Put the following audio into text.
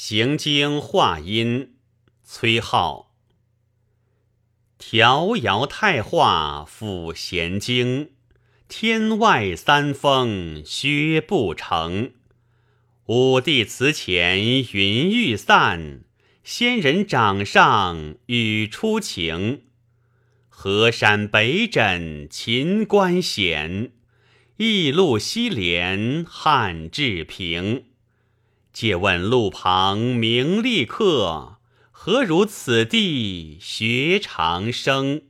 行经话音，崔颢。调摇太化抚弦经，天外三峰薛不成。武帝祠前云欲散，仙人掌上雨初晴。河山北枕秦关险，驿路西连汉至平。借问路旁名利客，何如此地学长生？